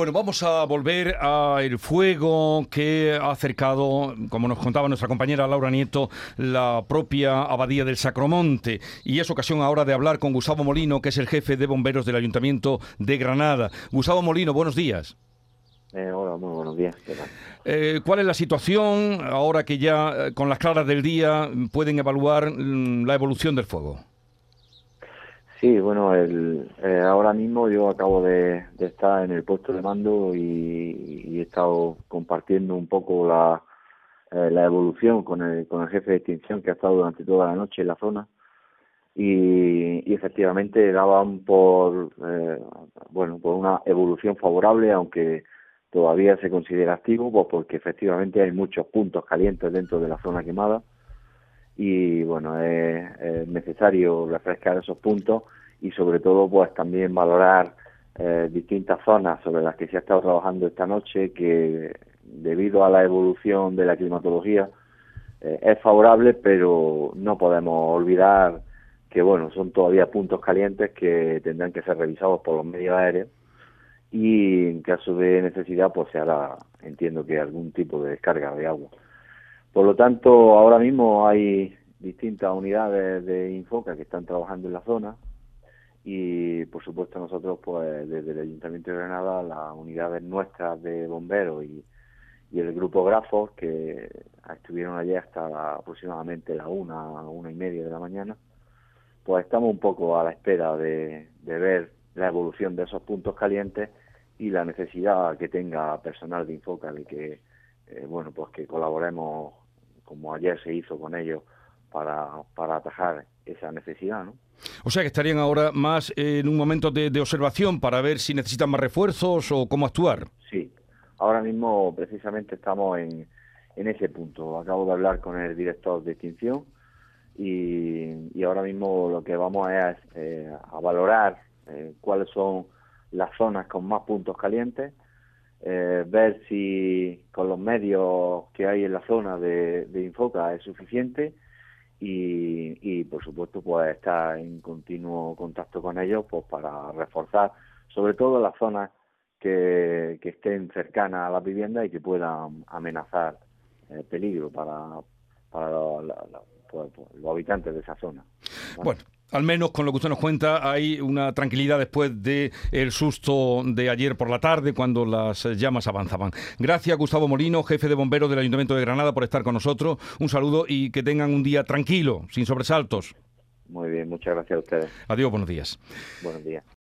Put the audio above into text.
Bueno, vamos a volver al fuego que ha acercado, como nos contaba nuestra compañera Laura Nieto, la propia Abadía del Sacromonte. Y es ocasión ahora de hablar con Gustavo Molino, que es el jefe de bomberos del Ayuntamiento de Granada. Gustavo Molino, buenos días. Eh, hola, muy buenos días. Eh, ¿Cuál es la situación ahora que ya eh, con las claras del día pueden evaluar mm, la evolución del fuego? Sí, bueno, el, eh, ahora mismo yo acabo de, estar en el puesto de mando y, he estado compartiendo un poco la, eh, la evolución con el, con el jefe de extinción que ha estado durante toda la noche en la zona. Y, efectivamente daban por eh, bueno por una evolución favorable aunque todavía se considera activo pues porque efectivamente hay muchos puntos calientes dentro de la zona quemada y bueno, es, necesario refrescar esos puntos y sobre todo pues también valorar eh, distintas zonas sobre las que se ha estado trabajando esta noche que debido a la evolución de la climatología eh, es favorable pero no podemos olvidar que bueno son todavía puntos calientes que tendrán que ser revisados por los medios aéreos y en caso de necesidad pues se hará entiendo que algún tipo de descarga de agua. Por lo tanto, ahora mismo hay distintas unidades de Infoca que están trabajando en la zona. Y, por supuesto, nosotros, pues desde el Ayuntamiento de Granada, las unidades nuestras de bomberos y, el grupo Grafos, que estuvieron allí hasta aproximadamente la una, una y media de la mañana, pues estamos un poco a la espera de, ver la evolución de esos puntos calientes y la necesidad que tenga personal de Infoca de que, eh, bueno, pues que colaboremos como ayer se hizo con ellos para, para atajar esa necesidad, ¿no? O sea que estarían ahora más en un momento de, observación para ver si necesitan más refuerzos o cómo actuar. Sí, ahora mismo precisamente estamos en, en ese punto. Acabo de hablar con el director de extinción y, y ahora mismo lo que vamos es eh, a valorar eh, cuáles son las zonas con más puntos calientes eh, ver si con los medios que hay en la zona de, Infoca es suficiente y, por supuesto pues estar en continuo contacto con ellos pues para reforzar sobre todo las zonas que, estén cercanas a la vivienda y que puedan amenazar eh, peligro para, para pues, pues, los habitantes de esa zona. Bueno, al menos con lo que usted nos cuenta, hay una tranquilidad después del el susto de ayer por la tarde cuando las llamas avanzaban. Gracias, Gustavo Molino, jefe de bomberos del Ayuntamiento de Granada, por estar con nosotros. Un saludo y que tengan un día tranquilo, sin sobresaltos. Muy bien, muchas gracias a ustedes. Adiós, buenos días. Buenos días.